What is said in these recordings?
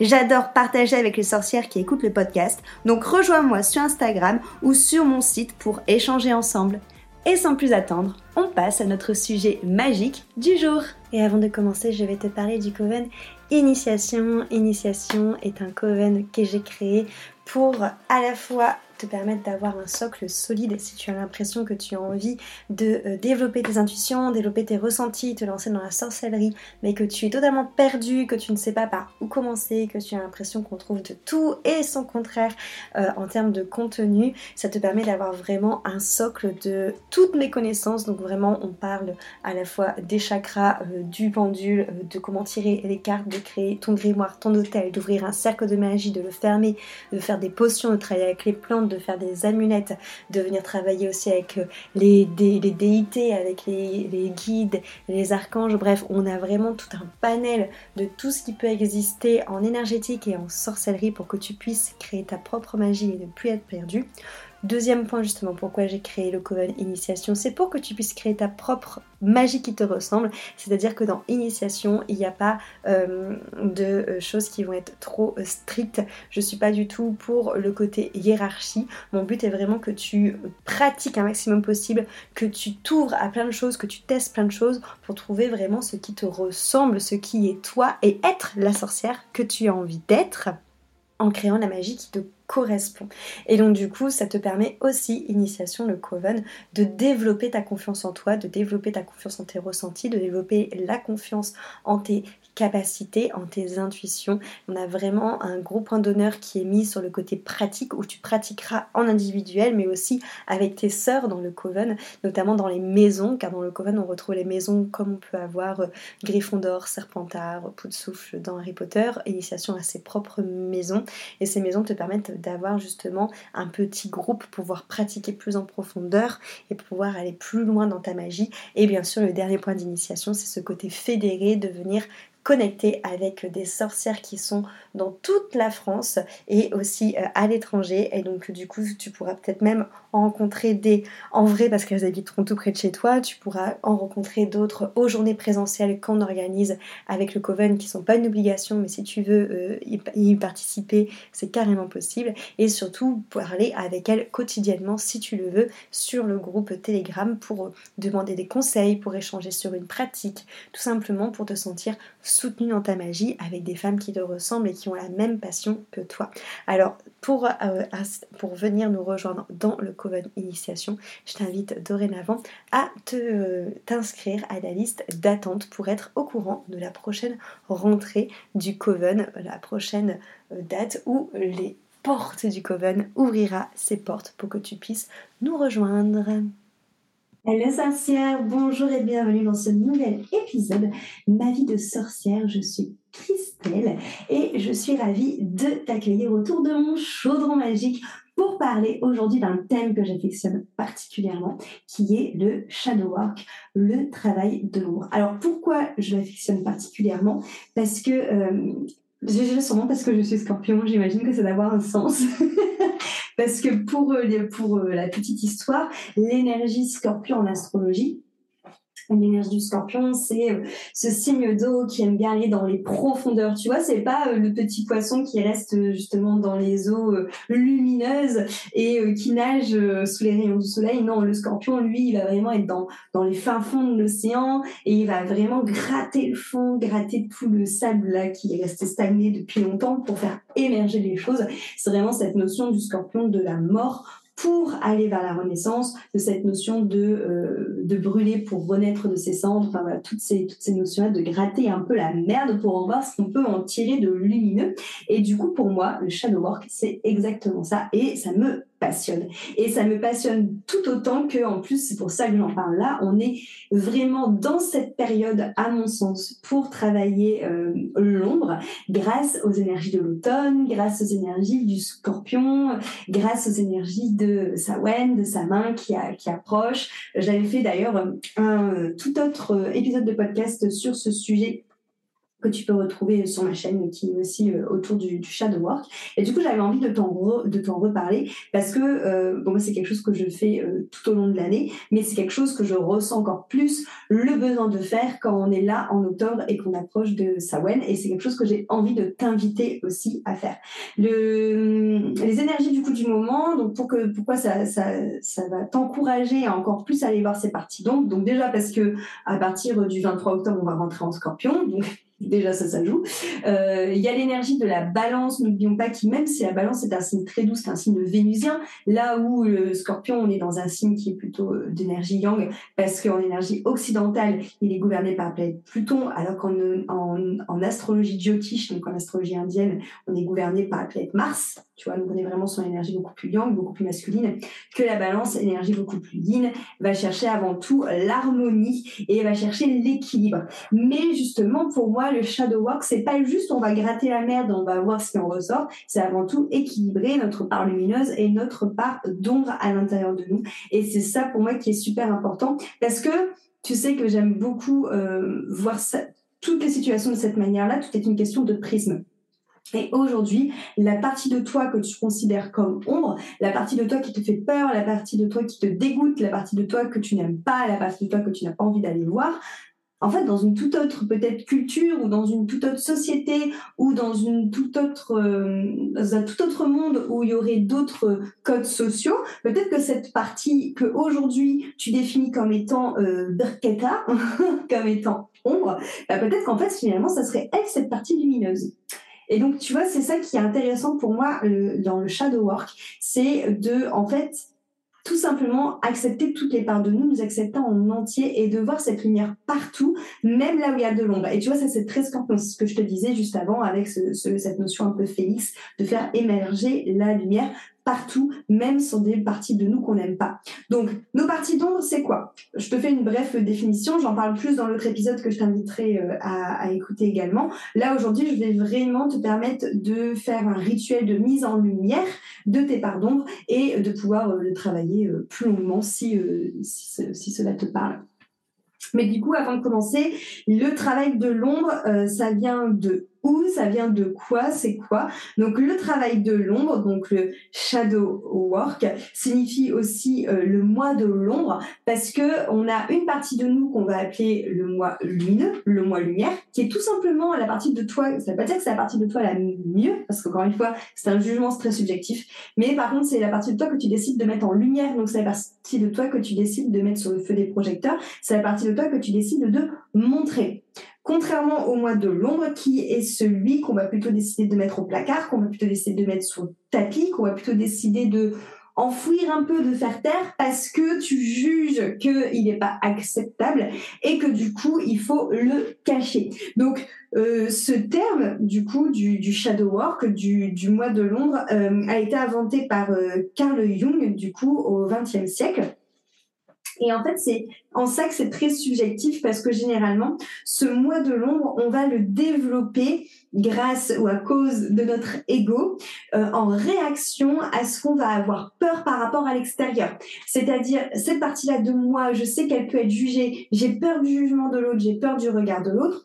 J'adore partager avec les sorcières qui écoutent le podcast, donc rejoins-moi sur Instagram ou sur mon site pour échanger ensemble. Et sans plus attendre, on passe à notre sujet magique du jour. Et avant de commencer, je vais te parler du Coven Initiation. Initiation est un Coven que j'ai créé pour à la fois te permettre d'avoir un socle solide si tu as l'impression que tu as envie de euh, développer tes intuitions, développer tes ressentis, te lancer dans la sorcellerie, mais que tu es totalement perdu, que tu ne sais pas par où commencer, que tu as l'impression qu'on trouve de tout et son contraire euh, en termes de contenu, ça te permet d'avoir vraiment un socle de toutes mes connaissances. Donc vraiment, on parle à la fois des chakras, euh, du pendule, de comment tirer les cartes, de créer ton grimoire, ton hôtel, d'ouvrir un cercle de magie, de le fermer, de faire des potions, de travailler avec les plantes faire des amulettes, de venir travailler aussi avec euh, les, déités, avec les, guides, les archanges. Bref, on a vraiment tout un panel de tout ce qui peut exister en énergétique et en sorcellerie pour que tu puisses créer ta propre magie et ne plus être perdu. Deuxième point justement, pourquoi j'ai créé le Coven Initiation, c'est pour que tu puisses créer ta propre magie qui te ressemble. C'est-à-dire que dans Initiation, il n'y a pas euh, de euh, choses qui vont être trop euh, strictes. Je suis pas du tout pour le côté hiérarchie. Mon but est vraiment que tu pratiques un maximum possible, que tu t'ouvres à plein de choses, que tu testes plein de choses pour trouver vraiment ce qui te ressemble, ce qui est toi et être la sorcière que tu as envie d'être en créant la magie qui te correspond. Et donc du coup, ça te permet aussi, initiation le Coven, de développer ta confiance en toi, de développer ta confiance en tes ressentis, de développer la confiance en tes capacités, en tes intuitions. On a vraiment un gros point d'honneur qui est mis sur le côté pratique où tu pratiqueras en individuel mais aussi avec tes sœurs dans le coven, notamment dans les maisons, car dans le coven on retrouve les maisons comme on peut avoir euh, Gryffondor, Serpentard, Poudsoufle dans Harry Potter, initiation à ses propres maisons et ces maisons te permettent d'avoir justement un petit groupe pour pouvoir pratiquer plus en profondeur et pouvoir aller plus loin dans ta magie et bien sûr le dernier point d'initiation c'est ce côté fédéré de venir connecter avec des sorcières qui sont dans toute la France et aussi euh, à l'étranger. Et donc du coup, tu pourras peut-être même en rencontrer des en vrai parce qu'elles habiteront tout près de chez toi. Tu pourras en rencontrer d'autres aux journées présentielles qu'on organise avec le Coven qui sont pas une obligation, mais si tu veux euh, y, participer, c'est carrément possible. Et surtout parler avec elles quotidiennement si tu le veux sur le groupe Telegram pour demander des conseils, pour échanger sur une pratique, tout simplement pour te sentir soutenue dans ta magie avec des femmes qui te ressemblent et qui ont la même passion que toi. Alors, pour, euh, venir nous rejoindre dans le Coven Initiation, je t'invite dorénavant à te, t'inscrire à la liste d'attente pour être au courant de la prochaine rentrée du Coven, la prochaine euh, date où les portes du Coven ouvrira ses portes pour que tu puisses nous rejoindre. Hello sorcière, bonjour et bienvenue dans ce nouvel épisode Ma vie de sorcière. Je suis Christelle et je suis ravie de t'accueillir autour de mon chaudron magique pour parler aujourd'hui d'un thème que j'affectionne particulièrement, qui est le shadow work, le travail de l'ombre. Alors pourquoi je l'affectionne particulièrement? Parce que euh, sûrement parce que je suis scorpion, j'imagine que ça doit avoir un sens. Parce que pour, euh, pour euh, la petite histoire, l'énergie scorpion en astrologie, L'énergie du scorpion, c'est euh, ce signe d'eau qui aime bien aller dans les profondeurs. Tu vois, c'est pas euh, le petit poisson qui reste euh, justement dans les eaux lumineuses et qui nage sous les rayons du soleil. Non, le scorpion, lui, il va vraiment être dans, dans les fins fonds de l'océan et il va vraiment gratter le fond, gratter tout le sable là qui est resté stagné depuis longtemps pour faire émerger les choses. C'est vraiment cette notion du scorpion de la mort pour aller vers la renaissance, de cette notion de, euh, de brûler pour renaître de ses cendres, enfin voilà, toutes ces, toutes ces notions-là, de gratter un peu la merde pour en voir ce qu'on peut en tirer de lumineux. Et du coup, pour moi, le shadow work, c'est exactement ça. Et ça me Et ça me passionne tout autant que, en plus, c'est pour ça que j'en parle là, on est vraiment dans cette période, à mon sens, pour travailler euh, l'ombre, grâce aux énergies de l'automne, grâce aux énergies du scorpion, grâce aux énergies de Sawen, de sa main qui, qui approche. J'avais fait d'ailleurs un tout autre épisode de podcast sur ce sujet que tu peux retrouver sur ma chaîne, qui est aussi euh, autour du, du, shadow work. Et du coup, j'avais envie de t'en de t'en reparler parce que euh, bon, c'est quelque chose que je fais euh, tout au long de l'année, mais c'est quelque chose que je ressens encore plus le besoin de faire quand on est là en octobre et qu'on approche de Sawen. Et c'est quelque chose que j'ai envie de t'inviter aussi à faire. Le, les énergies du coup du moment, donc pour que pourquoi ça, ça, ça va t'encourager à encore plus aller voir ces parties donc donc déjà parce que à partir du 23 octobre on va rentrer en Scorpion déjà ça, ça joue. Euh, il y a l'énergie de la balance, n'oublions pas que même si la balance est un signe très doux, c'est un signe vénusien, là où le scorpion, on est dans un signe qui est plutôt euh, d'énergie yang, parce qu'en énergie occidentale, il est gouverné par la planète Pluton, alors qu'en en, en astrologie jyotish, donc en astrologie indienne, on est gouverné par la planète Mars, tu vois, donc on est vraiment sur une énergie beaucoup plus yang, beaucoup plus masculine, que la balance, énergie beaucoup plus yin, va chercher avant tout l'harmonie et va chercher l'équilibre. Mais justement, pour moi, le shadow work, c'est pas juste on va gratter la merde, on va voir ce qui en ressort, c'est avant tout équilibrer notre part lumineuse et notre part d'ombre à l'intérieur de nous. Et c'est ça pour moi qui est super important parce que tu sais que j'aime beaucoup euh, voir toutes les situations de cette manière-là, tout est une question de prisme. Et aujourd'hui, la partie de toi que tu considères comme ombre, la partie de toi qui te fait peur, la partie de toi qui te dégoûte, la partie de toi que tu n'aimes pas, la partie de toi que tu n'as pas envie d'aller voir, en fait, dans une toute autre peut-être culture ou dans une toute autre société ou dans une toute autre euh, dans un tout autre monde où il y aurait d'autres codes sociaux, peut-être que cette partie que aujourd'hui tu définis comme étant euh, comme étant ombre, bah peut-être qu'en fait finalement ça serait elle cette partie lumineuse. Et donc tu vois, c'est ça qui est intéressant pour moi dans le shadow work, c'est de en fait tout simplement accepter toutes les parts de nous, nous accepter en entier et de voir cette lumière partout, même là où il y a de l'ombre. Et tu vois, ça c'est très scorpion, ce que je te disais juste avant avec cette notion un peu félix, de faire émerger la lumière partout, même sur des parties de nous qu'on n'aime pas. Donc, nos parties d'ombre, c'est quoi? Je te fais une brève définition, j'en parle plus dans l'autre épisode que je t'inviterai euh, à, écouter également. Là, aujourd'hui, je vais vraiment te permettre de faire un rituel de mise en lumière de tes parts d'ombre et de pouvoir euh, le travailler euh, plus longuement si, si cela te parle. Mais du coup, avant de commencer, le travail de l'ombre, ça vient de où, ça vient de quoi, c'est quoi. Donc le travail de l'ombre, donc le shadow work, signifie aussi euh, le mois de l'ombre parce que on a une partie de nous qu'on va appeler le mois lumineux, le mois lumière, qui est tout simplement la partie de toi. Ça veut pas dire que c'est la partie de toi la mieux parce qu'encore une fois, c'est un jugement très subjectif. Mais par contre, c'est la partie de toi que tu décides de mettre en lumière. Donc c'est la partie de toi que tu décides de mettre sur le feu des projecteurs. C'est la partie de toi que tu décides de montrer. Contrairement au mois de l'ombre, qui est celui qu'on va plutôt décider de mettre au placard, qu'on va plutôt décider de mettre le tapis, qu'on va plutôt décider de enfouir un peu, de faire taire, parce que tu juges qu'il n'est pas acceptable et que du coup, il faut le cacher. Donc, euh, ce terme, du coup, du, du shadow work, du, du mois de l'ombre, euh, a été inventé par euh, Carl Jung, du coup, au XXe siècle. Et en fait, c'est en ça que c'est très subjectif parce que généralement, ce mois de l'ombre, on va le développer grâce ou à cause de notre ego euh, en réaction à ce qu'on va avoir peur par rapport à l'extérieur. C'est-à-dire, cette partie-là de moi, je sais qu'elle peut être jugée, j'ai peur du jugement de l'autre, j'ai peur du regard de l'autre.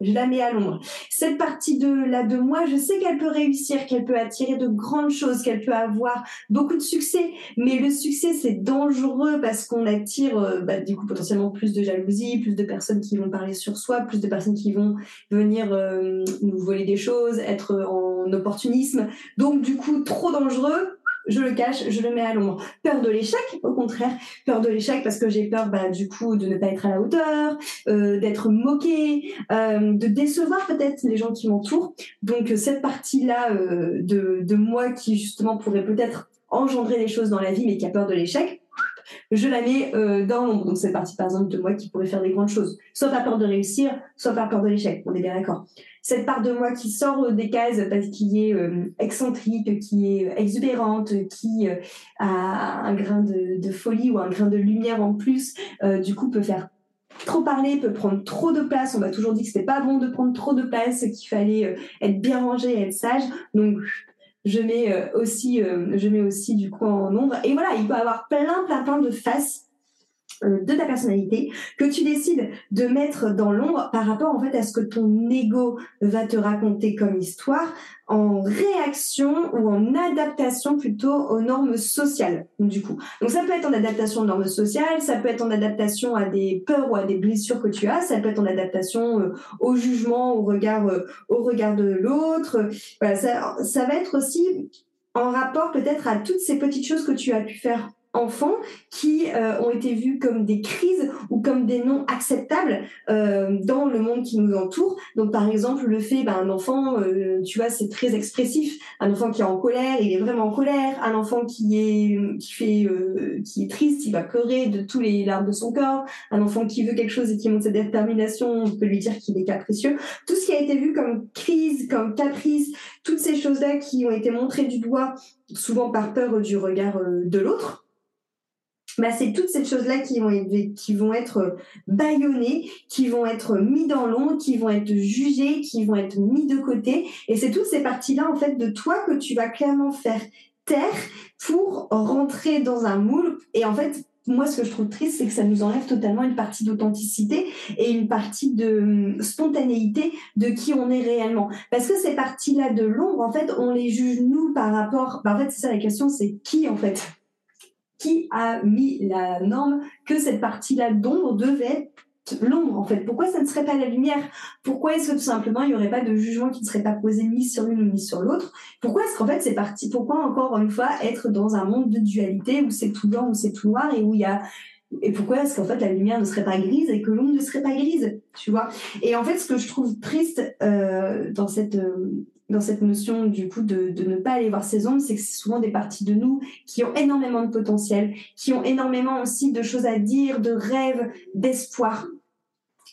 Je la mets à l'ombre. Cette partie de là de moi, je sais qu'elle peut réussir, qu'elle peut attirer de grandes choses, qu'elle peut avoir beaucoup de succès. Mais le succès, c'est dangereux parce qu'on attire, euh, bah, du coup, potentiellement plus de jalousie, plus de personnes qui vont parler sur soi, plus de personnes qui vont venir euh, nous voler des choses, être en opportunisme. Donc, du coup, trop dangereux je le cache, je le mets à l'ombre. Peur de l'échec, au contraire, peur de l'échec parce que j'ai peur bah, du coup de ne pas être à la hauteur, euh, d'être moqué, euh, de décevoir peut-être les gens qui m'entourent. Donc cette partie-là euh, de, de moi qui justement pourrait peut-être engendrer des choses dans la vie mais qui a peur de l'échec, je la mets euh, dans l'ombre. Donc cette partie par exemple de moi qui pourrait faire des grandes choses, soit par peur de réussir, soit par peur de l'échec. On est bien d'accord cette part de moi qui sort euh, des cases parce qu'il est euh, excentrique, qui est exubérante, qui euh, a un grain de, folie ou un grain de lumière en plus, du coup peut faire trop parler, peut prendre trop de place. On m'a toujours dit que c'était pas bon de prendre trop de place, qu'il fallait être bien rangé être sage. Donc je mets aussi, je mets aussi du coup en nombre. Et voilà, il peut avoir plein, plein, plein de faces de ta personnalité que tu décides de mettre dans l'ombre par rapport en fait à ce que ton ego va te raconter comme histoire en réaction ou en adaptation plutôt aux normes sociales du coup. Donc ça peut être en adaptation aux normes sociales, ça peut être en adaptation à des peurs ou à des blessures que tu as, ça peut être en adaptation euh, au jugement, au regard euh, au regard de l'autre. Voilà, ça ça va être aussi en rapport peut-être à toutes ces petites choses que tu as pu faire enfants qui euh, ont été vus comme des crises ou comme des non acceptables euh, dans le monde qui nous entoure. Donc par exemple le fait ben, un enfant, euh, tu vois, c'est très expressif. Un enfant qui est en colère, il est vraiment en colère. Un enfant qui est qui fait qui est triste, il va pleurer de tous les larmes de son corps. Un enfant qui veut quelque chose et qui montre sa détermination, on peut lui dire qu'il est capricieux. Tout ce qui a été vu comme crise, comme caprice, toutes ces choses-là qui ont été montrées du doigt, souvent par peur du regard de l'autre bah, c'est toutes ces choses-là qui vont, être, être bâillonnées, qui vont être mis dans l'ombre, qui vont être jugées, qui vont être mis de côté. Et c'est toutes ces parties-là, en fait, de toi que tu vas clairement faire taire pour rentrer dans un moule. Et en fait, moi, ce que je trouve triste, c'est que ça nous enlève totalement une partie d'authenticité et une partie de hum, spontanéité de qui on est réellement. Parce que ces parties-là de l'ombre, en fait, on les juge nous par rapport. Bah, en fait, c'est ça la question, c'est qui en fait? Qui a mis la norme que cette partie-là d'ombre devait être l'ombre en fait. Pourquoi ça ne serait pas la lumière? Pourquoi est-ce que tout simplement il n'y aurait pas de jugement qui ne serait pas posé ni sur l'une ni sur l'autre? Pourquoi est-ce qu'en fait c'est parti Pourquoi encore une fois être dans un monde de dualité où c'est tout blanc ou c'est tout noir et où il y a et pourquoi est-ce qu'en fait la lumière ne serait pas grise et que l'ombre ne serait pas grise? Tu vois? Et en fait ce que je trouve triste euh, dans cette euh, dans cette notion du coup de, de ne pas aller voir ces ombres, c'est que c'est souvent des parties de nous qui ont énormément de potentiel, qui ont énormément aussi de choses à dire, de rêves, d'espoir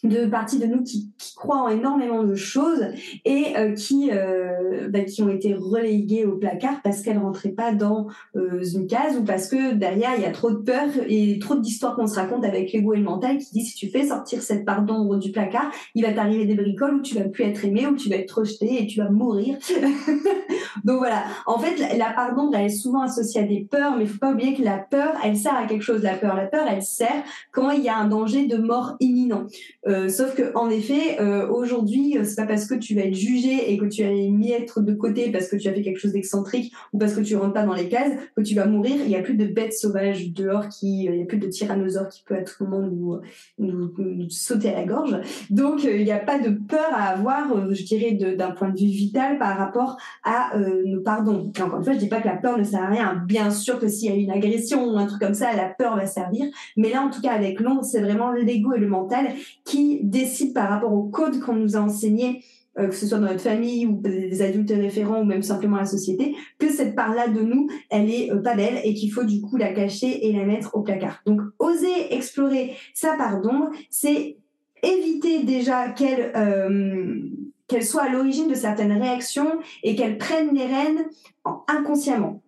de parties de nous qui, qui, croient en énormément de choses et euh, qui euh, bah, qui ont été reléguées au placard parce qu'elles rentraient pas dans euh, une case ou parce que derrière il y a trop de peur et trop d'histoires qu'on se raconte avec l'ego et le mental qui dit si tu fais sortir cette part d'ombre du placard il va t'arriver des bricoles où tu vas plus être aimé où tu vas être rejeté et tu vas mourir. Donc voilà. En fait la, la part d'ombre elle est souvent associée à des peurs mais faut pas oublier que la peur elle sert à quelque chose. La peur la peur elle sert quand il y a un danger de mort imminent euh, sauf que en effet, euh, aujourd'hui, euh, c'est pas parce que tu vas être jugé et que tu vas mis être de côté parce que tu as fait quelque chose d'excentrique ou parce que tu rentres pas dans les cases que tu vas mourir. Il y a plus de bêtes sauvages dehors qui, il y a plus de tyrannosaures qui peut à tout moment nous, nous, sauter à la gorge. Donc il n'y a pas de peur à avoir, je dirais, d'un point de vue vital par rapport à nos pardons. Et encore une fois, je dis pas que la peur ne sert à rien. Bien sûr que s'il y a une agression ou un truc comme ça, la peur va servir. Mais là, en tout cas, avec l'ombre, c'est vraiment l'ego et le mental décide par rapport au code qu'on nous a enseigné, euh, que ce soit dans notre famille ou des adultes référents ou même simplement la société, que cette part-là de nous, elle est euh, pas belle et qu'il faut du coup la cacher et la mettre au placard. Donc, oser explorer sa part d'ombre, c'est éviter déjà qu'elle euh, qu'elle soit à l'origine de certaines réactions et qu'elle prenne les rênes inconsciemment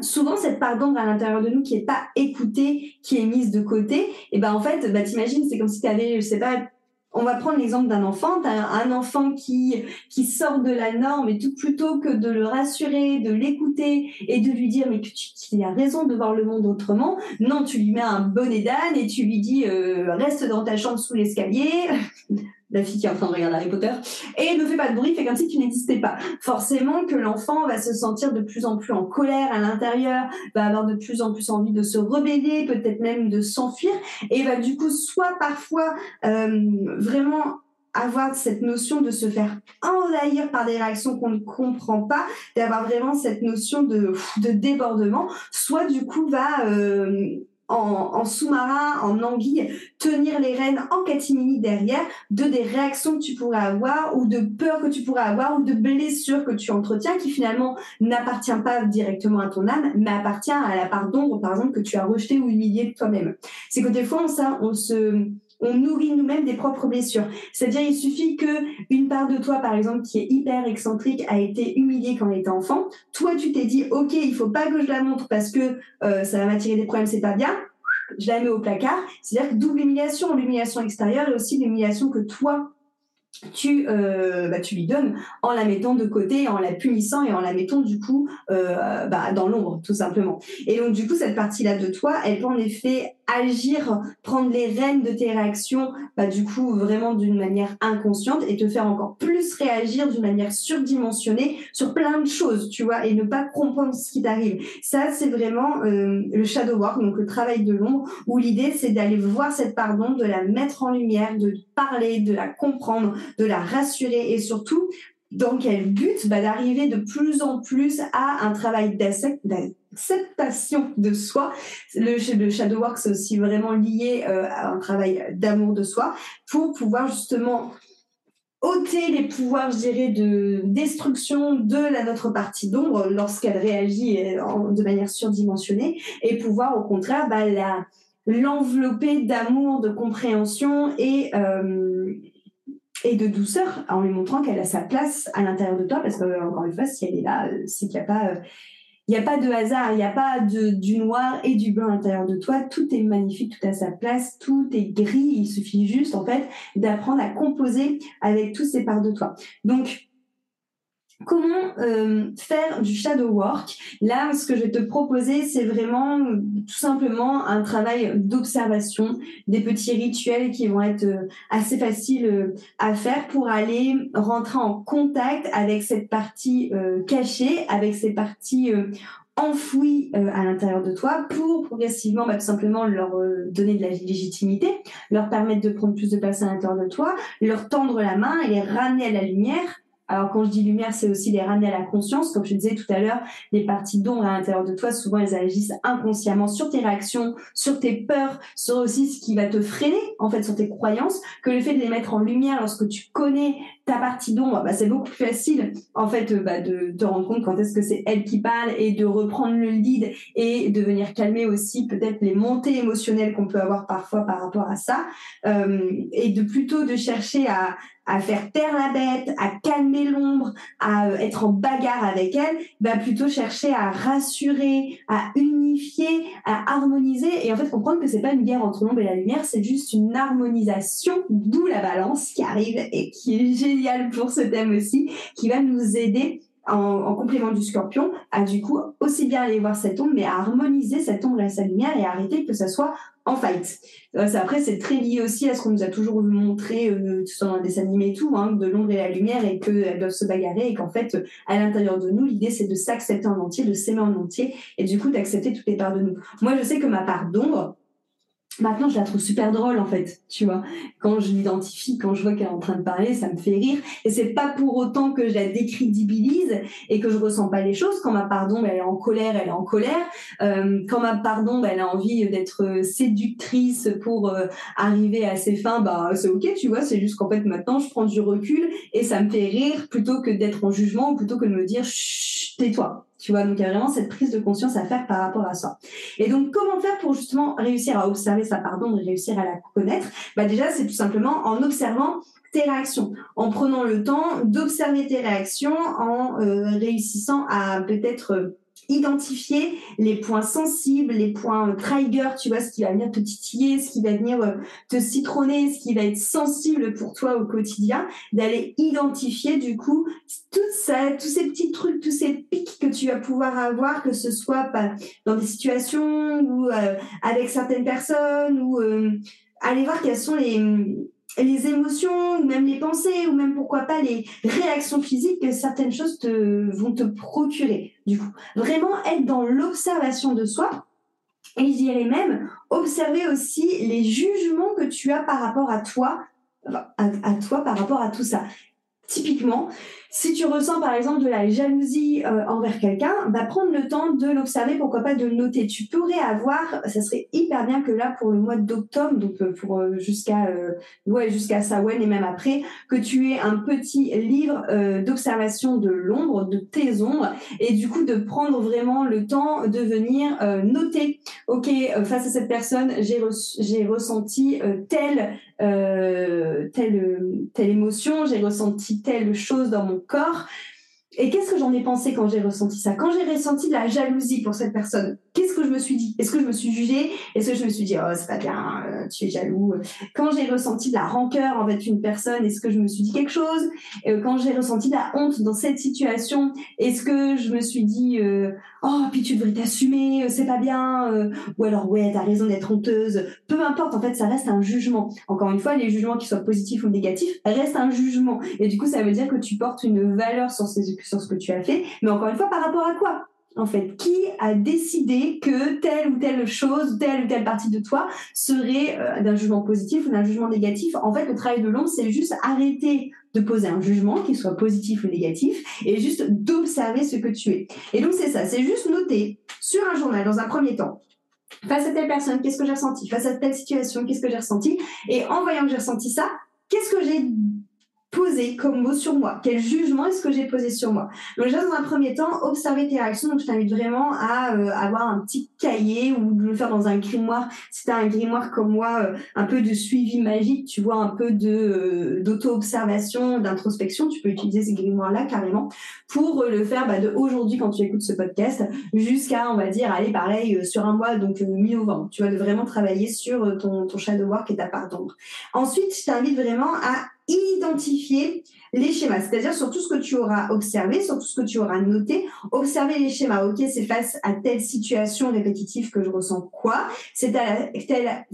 souvent cette part d'ombre à l'intérieur de nous qui est pas écoutée, qui est mise de côté, et ben en fait, bah t'imagines, c'est comme si tu avais, je sais pas, on va prendre l'exemple d'un enfant, tu as un enfant qui qui sort de la norme et tout plutôt que de le rassurer, de l'écouter et de lui dire mais tu as raison de voir le monde autrement, non, tu lui mets un bonnet d'âne et tu lui dis euh, reste dans ta chambre sous l'escalier. La fille qui est en train de regarder Harry Potter, et ne fais pas de bruit, fais comme si tu n'existais pas. Forcément que l'enfant va se sentir de plus en plus en colère à l'intérieur, va avoir de plus en plus envie de se rebeller, peut-être même de s'enfuir, et va du coup soit parfois euh, vraiment avoir cette notion de se faire envahir par des réactions qu'on ne comprend pas, d'avoir vraiment cette notion de, de débordement, soit du coup va euh, en, sous-marin, en anguille, tenir les rênes en catimini derrière de des réactions que tu pourrais avoir ou de peur que tu pourrais avoir ou de blessures que tu entretiens qui finalement n'appartient pas directement à ton âme, mais appartient à la part d'ombre, par exemple, que tu as rejeté ou humilié toi-même. C'est que des fois, on, ça, on se on nourrit nous-mêmes des propres blessures. C'est-à-dire, il suffit que une part de toi, par exemple, qui est hyper excentrique, a été humiliée quand elle était enfant. Toi, tu t'es dit, ok, il faut pas que je la montre parce que euh, ça va m'attirer des problèmes, c'est pas bien. Je la mets au placard. C'est-à-dire que double humiliation, l'humiliation extérieure et aussi l'humiliation que toi tu, euh, bah, tu lui donnes en la mettant de côté, en la punissant et en la mettant du coup euh, bah, dans l'ombre, tout simplement. Et donc du coup, cette partie-là de toi, elle peut en effet agir, prendre les rênes de tes réactions, bah, du coup vraiment d'une manière inconsciente et te faire encore plus réagir d'une manière surdimensionnée sur plein de choses, tu vois, et ne pas comprendre ce qui t'arrive. Ça, c'est vraiment euh, le shadow work, donc le travail de l'ombre, où l'idée c'est d'aller voir cette pardon, de la mettre en lumière, de parler, de la comprendre, de la rassurer et surtout dans quel but? Bah, D'arriver de plus en plus à un travail d'acceptation de soi. Le, le shadow work, c'est aussi vraiment lié euh, à un travail d'amour de soi pour pouvoir justement ôter les pouvoirs, je dirais, de destruction de la notre partie d'ombre lorsqu'elle réagit euh, de manière surdimensionnée et pouvoir au contraire bah, la l'envelopper d'amour, de compréhension et euh, et de douceur en lui montrant qu'elle a sa place à l'intérieur de toi parce que encore une fois si elle est là c'est qu'il n'y a pas n'y a pas de hasard, il n'y a pas de, du noir et du blanc à l'intérieur de toi. Tout est magnifique, tout a sa place, tout est gris. Il suffit juste, en fait, d'apprendre à composer avec tous ces parts de toi. Donc, Comment euh, faire du shadow work. Là, ce que je vais te proposer, c'est vraiment tout simplement un travail d'observation, des petits rituels qui vont être euh, assez faciles euh, à faire pour aller rentrer en contact avec cette partie cachée, avec ces parties enfouies à l'intérieur de toi pour progressivement bah, tout simplement leur donner de la légitimité, leur permettre de prendre plus de place à l'intérieur de toi, leur tendre la main et les ramener à la lumière alors quand je dis lumière, c'est aussi les ramener à la conscience. Comme je disais tout à l'heure, les parties d'ombre à l'intérieur de toi, souvent elles agissent inconsciemment sur tes réactions, sur tes peurs, sur aussi ce qui va te freiner en fait sur tes croyances. Que le fait de les mettre en lumière lorsque tu connais ta partie d'ombre, bah, c'est beaucoup plus facile en fait euh, bah, de te rendre compte quand est-ce que c'est elle qui parle et de reprendre le lead et de venir calmer aussi peut-être les montées émotionnelles qu'on peut avoir parfois par rapport à ça euh, et de plutôt de chercher à, à faire taire la bête, à calmer l'ombre, à euh, être en bagarre avec elle, bah plutôt chercher à rassurer, à unifier, à harmoniser. Et en fait comprendre que c'est pas une guerre entre l'ombre et la lumière, c'est juste une harmonisation, d'où la balance qui arrive et qui est géniale pour ce thème aussi, qui va nous aider en, complément du scorpion, à du coup aussi bien aller voir cette ombre, mais à harmoniser cette ombre et sa lumière et à arrêter que ça soit en fight. Euh, après, c'est très lié aussi à ce qu'on nous a toujours montré, euh, dans des animés et tout, hein, de l'ombre et la lumière, et qu'elles doivent se bagarrer, et qu'en fait, à l'intérieur de nous, l'idée, c'est de s'accepter en entier, de s'aimer en entier, et du coup, d'accepter toutes les parts de nous. Moi, je sais que ma part d'ombre, Maintenant, je la trouve super drôle en fait, tu vois. Quand je l'identifie, quand je vois qu'elle est en train de parler, ça me fait rire. Et c'est pas pour autant que je la décrédibilise et que je ressens pas les choses. Quand ma pardon, elle est en colère, elle est en colère. Euh, quand ma pardon, elle a envie d'être séductrice pour euh, arriver à ses fins, bah c'est ok, tu vois. C'est juste qu'en fait maintenant, je prends du recul et ça me fait rire plutôt que d'être en jugement plutôt que de me dire chut, tais-toi. Tu vois, donc il y a vraiment cette prise de conscience à faire par rapport à ça. Et donc, comment faire pour justement réussir à observer sa pardon et réussir à la connaître? Bah déjà, c'est tout simplement en observant tes réactions, en prenant le temps d'observer tes réactions, en euh, réussissant à peut-être euh, identifier les points sensibles, les points euh, trigger, tu vois, ce qui va venir te titiller, ce qui va venir euh, te citronner, ce qui va être sensible pour toi au quotidien, d'aller identifier du coup tout ça, tous ces petits trucs, tous ces pics que tu vas pouvoir avoir, que ce soit dans des situations ou euh, avec certaines personnes ou aller voir quels sont les les émotions, ou même les pensées, ou même pourquoi pas les réactions physiques que certaines choses te, vont te procurer. Du coup, vraiment être dans l'observation de soi. Et je dirais même observer aussi les jugements que tu as par rapport à toi, à toi par rapport à tout ça. Typiquement, si tu ressens par exemple de la jalousie euh, envers quelqu'un, bah, prendre le temps de l'observer, pourquoi pas de le noter. Tu pourrais avoir, ça serait hyper bien que là pour le mois d'octobre, donc euh, pour euh, jusqu'à ouais jusqu'à Sawen et même après, que tu aies un petit livre d'observation de l'ombre, de tes ombres, et du coup de prendre vraiment le temps de venir noter. Ok, face à cette personne, j'ai j'ai ressenti telle telle telle émotion, j'ai ressenti telle chose dans mon corps. Et qu'est-ce que j'en ai pensé quand j'ai ressenti ça? Quand j'ai ressenti de la jalousie pour cette personne, qu'est-ce que je me suis dit? Est-ce que je me suis jugée? Est-ce que je me suis dit, oh, c'est pas bien, euh, tu es jaloux? Quand j'ai ressenti de la rancœur envers une personne, est-ce que je me suis dit quelque chose? Quand j'ai ressenti de la honte dans cette situation, est-ce que je me suis dit, euh, oh, puis tu devrais t'assumer, c'est pas bien Ou alors, ouais, t'as raison d'être honteuse. Peu importe, en fait, ça reste un jugement. Encore une fois, les jugements, qu'ils soient positifs ou négatifs, restent un jugement. Et du coup, ça veut dire que tu portes une valeur sur ce que tu as fait, mais encore une fois, par rapport à quoi en fait? Qui a décidé que telle ou telle chose, telle ou telle partie de toi serait euh, d'un jugement positif ou d'un jugement négatif? En fait, le travail de l'ombre, c'est juste arrêter de poser un jugement, qu'il soit positif ou négatif, et juste d'observer ce que tu es. Et donc, c'est ça, c'est juste noter sur un journal, dans un premier temps, face à telle personne, qu'est-ce que j'ai ressenti? Face à telle situation, qu'est-ce que j'ai ressenti? Et en voyant que j'ai ressenti ça, qu'est-ce que j'ai posé comme mot sur moi? Quel jugement est-ce que j'ai posé sur moi? Donc déjà dans un premier temps, observer tes réactions. Donc je t'invite vraiment à euh, avoir un petit cahier ou de le faire dans un grimoire. Si tu un grimoire comme moi, euh, un peu de suivi magique, tu vois, un peu de euh, d'auto-observation, d'introspection, tu peux utiliser ces grimoires-là carrément pour le faire bah, de aujourd'hui quand tu écoutes ce podcast jusqu'à, on va dire, aller pareil sur un mois, donc mi-novembre. Tu vas vraiment travailler sur ton, ton shadow work et ta part d'ombre. Ensuite, je t'invite vraiment à identifier les schémas, c'est-à-dire sur tout ce que tu auras observé, sur tout ce que tu auras noté, observer les schémas. Ok, c'est face à telle situation répétitive que je ressens quoi? C'est à telle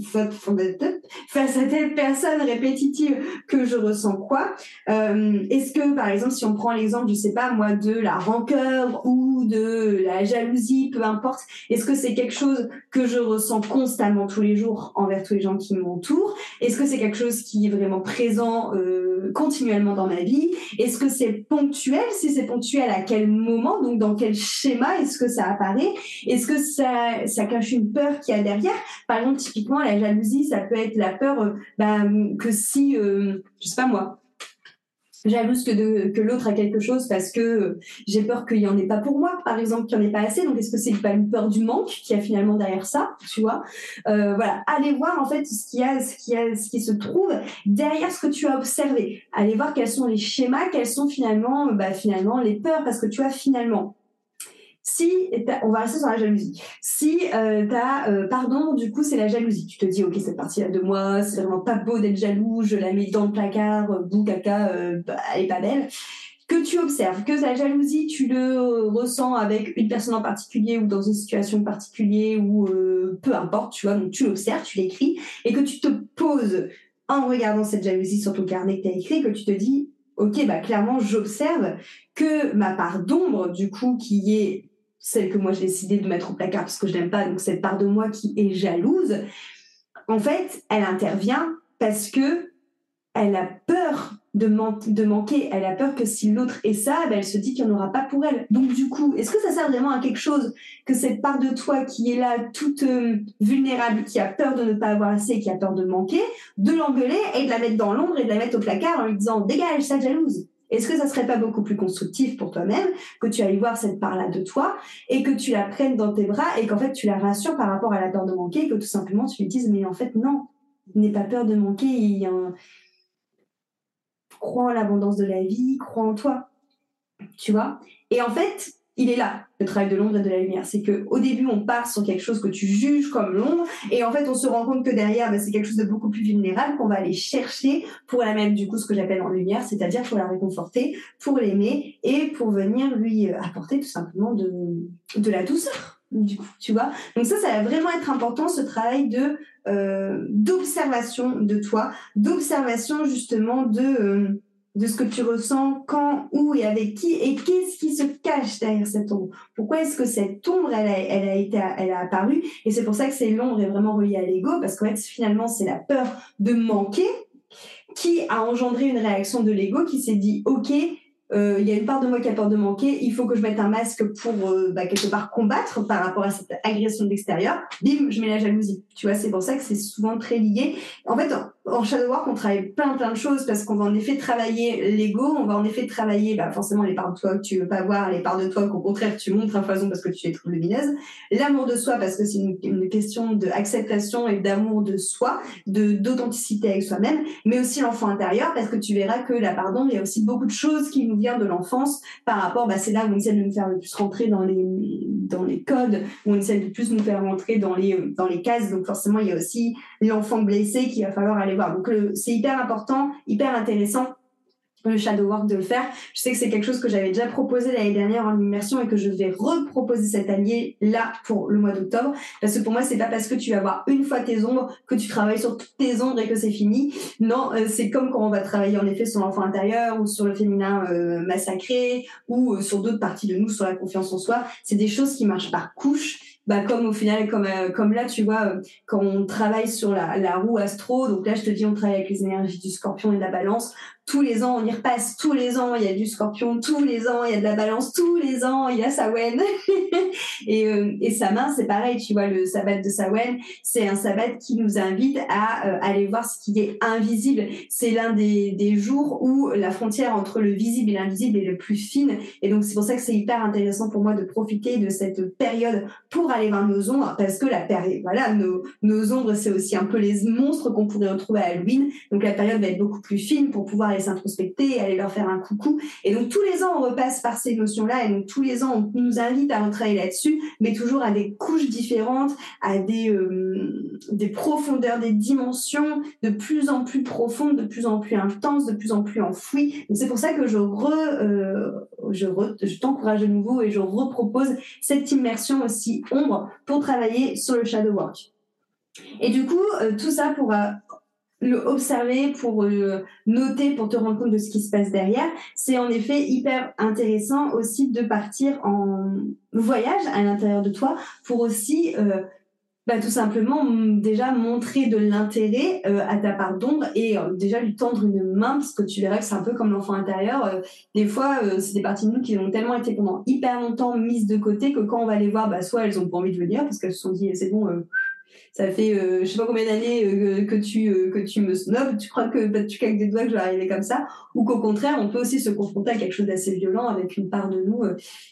face à telle personne répétitive que je ressens quoi? Euh, Est-ce que par exemple, si on prend l'exemple, je sais pas moi, de la rancœur ou de la jalousie, peu importe, est-ce que c'est quelque chose que je ressens constamment tous les jours envers tous les gens qui m'entourent? Est-ce que c'est quelque chose qui est vraiment présent euh, continuellement dans ma vie? Est-ce que c'est ponctuel? Si c'est ponctuel, à quel moment? Donc, dans quel schéma est-ce que ça apparaît? Est-ce que ça, cache une peur qu'il y a derrière? Par exemple, typiquement, la jalousie, ça peut être la peur euh, bah, que si, euh, je sais pas moi, jalouse que, que l'autre a quelque chose parce que j'ai peur qu'il y en ait pas pour moi, par exemple, qu'il n'y en ait pas assez. Donc, est-ce que c'est pas une peur du manque qui a finalement derrière ça, tu vois? Euh, Voilà, allez voir en fait ce qu'il a, ce qui a, ce qui se trouve derrière ce que tu as observé. Allez voir quels sont les schémas, quels sont finalement, bah, finalement les peurs, parce que tu as finalement si, on va rester sur la jalousie. Si euh, t'as, euh, pardon, du coup, c'est la jalousie. Tu te dis, ok, cette partie-là de moi, c'est vraiment pas beau d'être jaloux, je la mets dans le placard, euh, euh, bah, elle est pas belle. Que tu observes, que la jalousie, tu le ressens avec une personne en particulier ou dans une situation particulière ou peu importe, tu vois, donc tu l'observes, tu l'écris, et que tu te poses en regardant cette jalousie sur ton carnet que tu as écrit, que tu te dis, ok, bah clairement, j'observe que ma part d'ombre, du coup, qui est celle que moi j'ai décidé de mettre au placard parce que je n'aime pas, donc cette part de moi qui est jalouse, en fait, elle intervient parce que elle a peur de, manquer, elle a peur que si l'autre est ça, ben elle se dit qu'il n'y en aura pas pour elle. Donc du coup, est-ce que ça sert vraiment à quelque chose que cette part de toi qui est là, toute euh, vulnérable, qui a peur de ne pas avoir assez, qui a peur de manquer, de l'engueuler et de la mettre dans l'ombre et de la mettre au placard en lui disant dégage, ça jalouse est-ce que ça serait pas beaucoup plus constructif pour toi-même que tu ailles voir cette part-là de toi et que tu la prennes dans tes bras et qu'en fait tu la rassures par rapport à la peur de manquer et que tout simplement tu lui dises mais en fait non, n'aie pas peur de manquer, il y a crois en l'abondance de la vie, crois en toi. Tu vois? Et en fait, il est là, le travail de l'ombre et de la lumière. C'est que au début, on part sur quelque chose que tu juges comme l'ombre, et en fait, on se rend compte que derrière, bah, c'est quelque chose de beaucoup plus vulnérable qu'on va aller chercher pour la mettre, du coup, ce que j'appelle en lumière, c'est-à-dire pour la réconforter, pour l'aimer, et pour venir lui euh, apporter tout simplement de, la douceur. du coup, tu vois. Donc ça, ça va vraiment être important, ce travail de euh, d'observation de toi, d'observation justement de euh, de ce que tu ressens, quand, où et avec qui, et qu'est-ce qui se cache derrière cette ombre? Pourquoi est-ce que cette ombre, elle a, elle été, elle a apparu? Et c'est pour ça que c'est l'ombre est vraiment reliée à l'ego, parce qu'en fait, finalement, c'est la peur de manquer qui a engendré une réaction de l'ego qui s'est dit, ok, euh, il y a une part de moi qui a peur de manquer, il faut que je mette un masque pour euh, bah, quelque part combattre par rapport à cette agression de l'extérieur. Bim, je mets la jalousie. Tu vois, c'est pour ça que c'est souvent très lié. En fait, en shadow work, on travaille plein plein de choses parce qu'on va en effet travailler l'ego, on va en effet travailler bah, forcément les parts de toi que tu veux pas voir, les parts de toi qu'au contraire tu montres à foison parce que tu es trop lumineuse, l'amour de soi parce que c'est une, une, question d'acceptation et d'amour de soi, de d'authenticité avec soi-même, mais aussi l'enfant intérieur parce que tu verras que là pardon, il y a aussi beaucoup de choses qui nous de l'enfance par rapport, bah, c'est là où on essaie de nous faire le plus rentrer dans les dans les codes, où on essaie de plus nous faire rentrer dans les dans les cases, donc forcément il y a aussi l'enfant blessé qu'il va falloir aller donc c'est hyper important, hyper intéressant le shadow work de le faire. Je sais que c'est quelque chose que j'avais déjà proposé l'année dernière en immersion et que je vais reproposer cette année là pour le mois d'octobre parce que pour moi c'est pas parce que tu vas voir une fois tes ombres que tu travailles sur toutes tes ombres et que c'est fini. Non, euh, c'est comme quand on va travailler en effet sur l'enfant intérieur ou sur le féminin euh, massacré ou euh, sur d'autres parties de nous sur la confiance en soi. C'est des choses qui marchent par couches bah comme au final comme euh, comme là tu vois euh, quand on travaille sur la, la roue astro donc là je te dis on travaille avec les énergies du scorpion et de la balance tous les ans on y repasse tous les ans il y a du scorpion tous les ans il y a de la balance tous les ans il y a Sawen et euh, et sa main c'est pareil tu vois le sabbat de Sawen c'est un sabbat qui nous invite à aller voir ce qui est invisible. C'est l'un des jours où la frontière entre le visible et l'invisible est le plus fine. Et donc c'est pour ça que c'est hyper intéressant pour moi de profiter de cette période pour aller voir nos ombres parce que la période, voilà, nos, nos ombres, c'est aussi un peu les monstres qu'on pourrait retrouver à Halloween. Donc la période va être beaucoup plus fine pour pouvoir s'introspecter aller leur faire un coucou. Et donc tous les ans, on repasse par ces notions-là et donc tous les ans, on nous invite à retravailler là-dessus, mais toujours à des couches différentes, à des, euh, profondeurs, des dimensions de plus en plus profondes, de plus en plus intenses, de plus en plus enfouies. Donc c'est pour ça que je euh, je, t'encourage de nouveau et je repropose cette immersion aussi pour travailler sur le shadow work. Et du coup, euh, tout ça pour le observer, pour le noter, pour te rendre compte de ce qui se passe derrière, c'est en effet hyper intéressant aussi de partir en voyage à l'intérieur de toi pour aussi euh, bah, tout simplement déjà montrer de l'intérêt euh, à ta part d'ombre et euh, déjà lui tendre une main parce que tu verras que c'est un peu comme l'enfant intérieur. Euh, des fois, c'est des parties de nous qui ont tellement été pendant hyper longtemps mises de côté que quand on va les voir, bah, soit elles ont pas envie de venir parce qu'elles se sont dit c'est bon, ça fait euh, je sais pas combien d'années euh, que tu euh, que tu me snobs, tu crois que bah, tu claques des doigts que je vais arriver comme ça, ou qu'au contraire on peut aussi se confronter à quelque chose d'assez violent avec une part de nous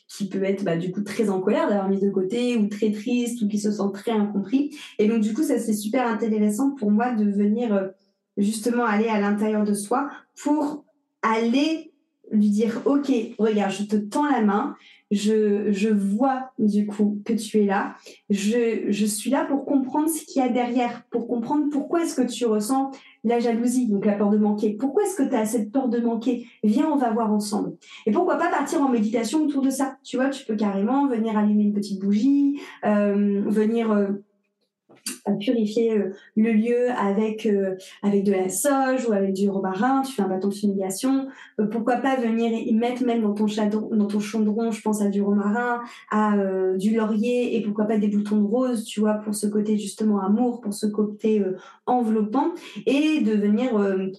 qui peut être bah, du coup très en colère d'avoir mis de côté ou très triste ou qui se sent très incompris. Et donc du coup ça c'est super intéressant pour moi de venir justement aller à l'intérieur de soi pour aller lui dire ok regarde je te tends la main je, je vois du coup que tu es là. Je, je suis là pour comprendre ce qu'il y a derrière, pour comprendre pourquoi est-ce que tu ressens la jalousie, donc la peur de manquer. Pourquoi est-ce que tu as cette peur de manquer? Viens, on va voir ensemble. Et pourquoi pas partir en méditation autour de ça? Tu vois, tu peux carrément venir allumer une petite bougie, euh, venir... Euh, purifier euh, le lieu avec euh, avec de la sauge ou avec du romarin, tu fais un bâton de fumigation. Euh, pourquoi pas venir y mettre même dans ton chadron, dans ton chaudron, je pense à du romarin, à du laurier et pourquoi pas des boutons de rose, tu vois, pour ce côté justement amour, pour ce côté enveloppant et de venir,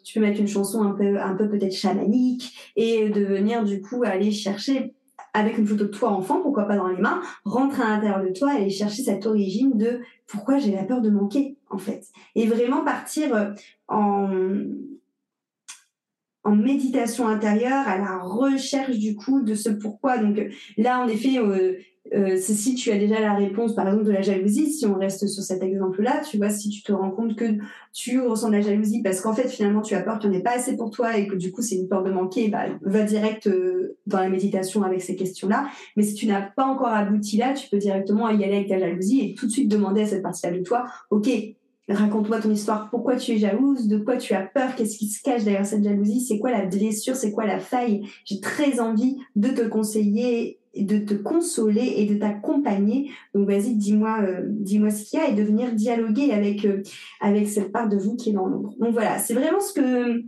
tu peux mettre une chanson un peu un peu peut-être chamanique et de venir du coup aller chercher avec une photo de toi enfant, pourquoi pas dans les mains, rentrer à l'intérieur de toi et aller chercher cette origine de pourquoi j'ai la peur de manquer, en fait. Et vraiment partir euh, en, méditation intérieure, à la recherche du coup de ce pourquoi. Donc là, en effet, euh, euh, si tu as déjà la réponse, par exemple, de la jalousie, si on reste sur cet exemple-là, tu vois, si tu te rends compte que tu ressens de la jalousie parce qu'en fait, finalement, tu as peur qu'il n'y pas assez pour toi et que du coup, c'est une peur de manquer, bah, va direct euh, dans la méditation avec ces questions-là. Mais si tu n'as pas encore abouti là, tu peux directement y aller avec ta jalousie et tout de suite demander à cette partie-là de toi, OK, Raconte-moi ton histoire. Pourquoi tu es jalouse? De quoi tu as peur? Qu'est-ce qui se cache derrière cette jalousie? C'est quoi la blessure? C'est quoi la faille? J'ai très envie de te conseiller de te consoler et de t'accompagner. Donc vas-y, dis-moi, euh, dis-moi ce qu'il y a et de venir dialoguer avec euh, avec cette part de vous qui est dans l'ombre. Donc voilà, c'est vraiment ce que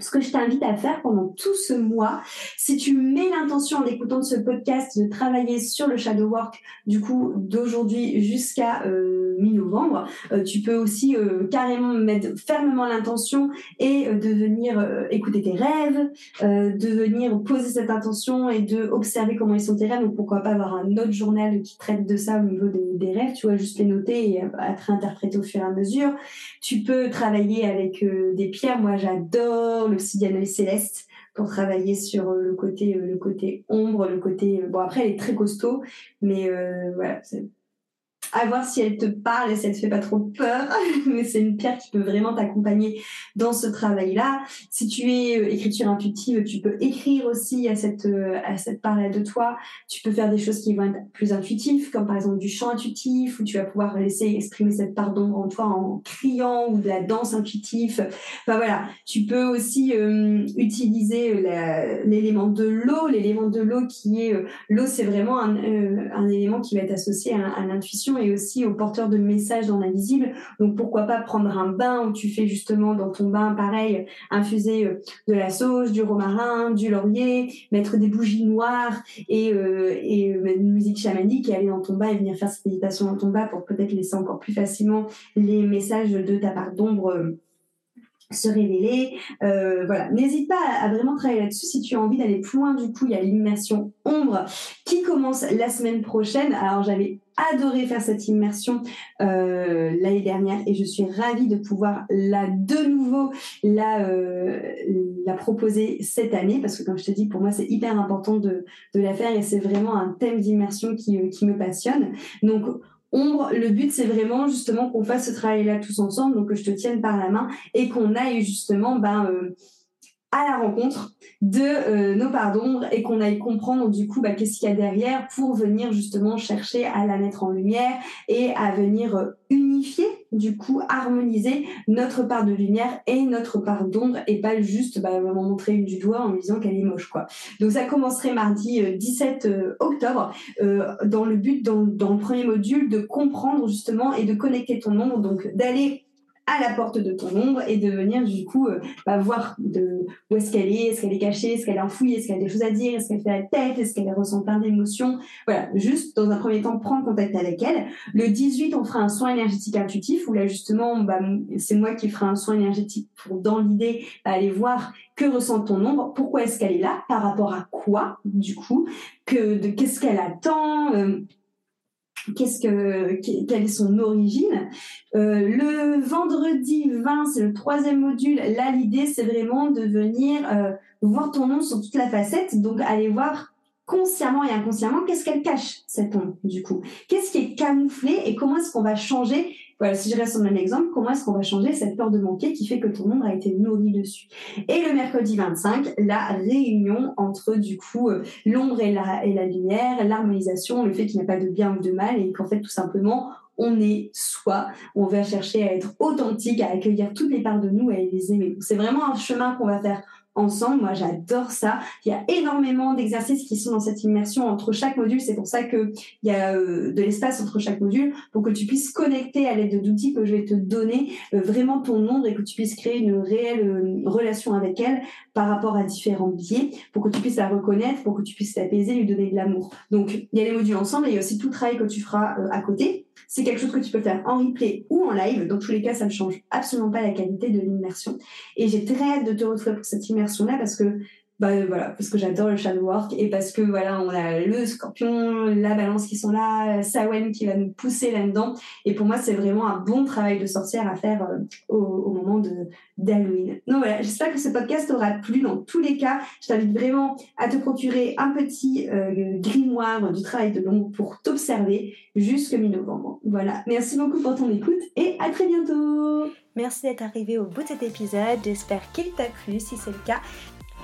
ce que je t'invite à faire pendant tout ce mois, si tu mets l'intention en écoutant ce podcast de travailler sur le shadow work, du coup d'aujourd'hui jusqu'à euh, mi-novembre, euh, tu peux aussi euh, carrément mettre fermement l'intention et de venir écouter tes rêves, de venir poser cette intention et de observer comment ils sont tes rêves. Donc pourquoi pas avoir un autre journal qui traite de ça au niveau des, des rêves, tu vois, juste les noter et être interprété au fur et à mesure. Tu peux travailler avec des pierres. Moi, j'adore l'obsidienne céleste pour travailler sur euh, le côté euh, le côté ombre, le côté euh, bon après elle est très costaud, mais voilà à voir si elle te parle et si elle te fait pas trop peur, mais c'est une pierre qui peut vraiment t'accompagner dans ce travail-là. Si tu es euh, écriture intuitive, tu peux écrire aussi à cette euh, à cette part-là de toi. Tu peux faire des choses qui vont être plus intuitives, comme par exemple du chant intuitif, où tu vas pouvoir laisser exprimer cette part d'ombre en toi en criant ou de la danse intuitive. Enfin voilà, tu peux aussi euh, utiliser l'élément de l'eau, l'élément de l'eau qui est l'eau, c'est vraiment un, un élément qui va être associé à, à l'intuition et aussi aux porteurs de messages dans l'invisible. Donc pourquoi pas prendre un bain où tu fais justement dans ton bain pareil, infuser euh, de la sauge, du romarin, du laurier, mettre des bougies noires et, euh, et euh, une musique chamanique et aller dans ton bain et venir faire cette méditation dans ton bain pour peut-être laisser encore plus facilement les messages de ta part d'ombre se révéler. Euh, voilà, n'hésite pas à, vraiment travailler là-dessus si tu as envie d'aller plus loin. Du coup, il y a l'immersion ombre qui commence la semaine prochaine. Alors, j'avais adoré faire cette immersion euh, l'année dernière et je suis ravie de pouvoir la de nouveau la euh, la proposer cette année parce que comme je te dis pour moi c'est hyper important de, de la faire et c'est vraiment un thème d'immersion qui, euh, qui me passionne. Donc Ombre, le but c'est vraiment justement qu'on fasse ce travail-là tous ensemble, donc que je te tienne par la main et qu'on aille justement ben, euh, à la rencontre de euh, nos parts d'ombre et qu'on aille comprendre du coup bah, qu'est-ce qu'il y a derrière pour venir justement chercher à la mettre en lumière et à venir euh, unifier du coup harmoniser notre part de lumière et notre part d'ombre et pas juste bah, vraiment montrer une du doigt en disant qu'elle est moche quoi. Donc ça commencerait mardi 17 euh, octobre dans le but dans, dans le premier module de comprendre justement et de connecter ton ombre donc d'aller à la porte de ton ombre et de venir du coup euh, bah, voir de, où est-ce qu'elle est, est-ce qu'elle est cachée, est-ce qu'elle est enfouie, est-ce qu'elle a des choses à dire, est-ce qu'elle fait la tête, est-ce qu'elle ressent plein d'émotions. Voilà, juste dans un premier temps, prendre contact avec elle. Le 18, on fera un soin énergétique intuitif où là justement, bah, c'est moi qui ferai un soin énergétique pour, dans l'idée, bah, aller voir que ressent ton ombre, pourquoi est-ce qu'elle est là, par rapport à quoi, du coup, que de qu'est-ce qu'elle attend. Euh, qu'est-ce que quelle est son origine. Euh, le vendredi 20, c'est le troisième module. Là, l'idée, c'est vraiment de venir euh, voir ton nom sur toute la facette, donc aller voir consciemment et inconsciemment qu'est-ce qu'elle cache cette ombre du coup? Qu'est-ce qui est camouflé et comment est-ce qu'on va changer voilà, si je reste sur même exemple, comment est-ce qu'on va changer cette peur de manquer qui fait que ton ombre a été nourri dessus? Et le mercredi 25, la réunion entre du coup euh, l'ombre et la, et la lumière, l'harmonisation, le fait qu'il n'y a pas de bien ou de mal et qu'en fait tout simplement on est soi, on va chercher à être authentique, à accueillir toutes les parts de nous et à les aimer. C'est vraiment un chemin qu'on va faire ensemble. Moi, j'adore ça. Il y a énormément d'exercices qui sont dans cette immersion entre chaque module. C'est pour ça qu'il y a euh, de l'espace entre chaque module pour que tu puisses connecter à l'aide d'outils que je vais te donner euh, vraiment ton ombre et que tu puisses créer une réelle euh, relation avec elle par rapport à différents biais pour que tu puisses la reconnaître, pour que tu puisses l'apaiser, lui donner de l'amour. Donc, il y a les modules ensemble et il y a aussi tout le travail que tu feras à côté. C'est quelque chose que tu peux faire en replay ou en live. Dans tous les cas, ça ne change absolument pas la qualité de l'immersion. Et j'ai très hâte de te retrouver pour cette immersion-là parce que bah voilà parce que j'adore le shadow work et parce que voilà on a le scorpion la balance qui sont là Sawen qui va nous pousser là dedans et pour moi c'est vraiment un bon travail de sorcière à faire euh, au, moment d'Halloween. Donc voilà j'espère que ce podcast aura plu dans tous les cas. Je t'invite vraiment à te procurer un petit euh, grimoire du travail de l'ombre pour t'observer jusque mi-novembre. Voilà merci beaucoup pour ton écoute et à très bientôt. Merci d'être arrivé au bout de cet épisode. J'espère qu'il t'a plu. Si c'est le cas,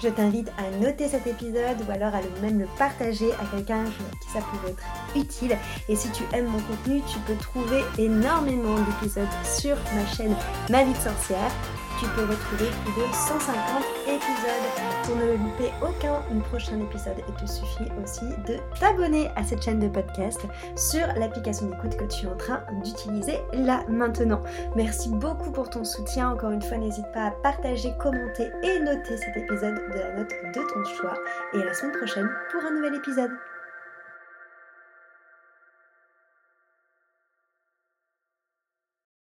je t'invite à noter cet épisode ou alors à le, même le partager à quelqu'un qui ça pourrait être utile. Et si tu aimes mon contenu, tu peux trouver énormément d'épisodes sur ma chaîne Ma vie de sorcière. Tu peux retrouver plus de 150 épisodes. Pour ne louper aucun prochain épisode, il te suffit aussi de t'abonner à cette chaîne de podcast sur l'application d'écoute que tu es en train d'utiliser là maintenant. Merci beaucoup pour ton soutien. Encore une fois, n'hésite pas à partager, commenter et noter cet épisode de la note de ton choix. Et à la semaine prochaine pour un nouvel épisode.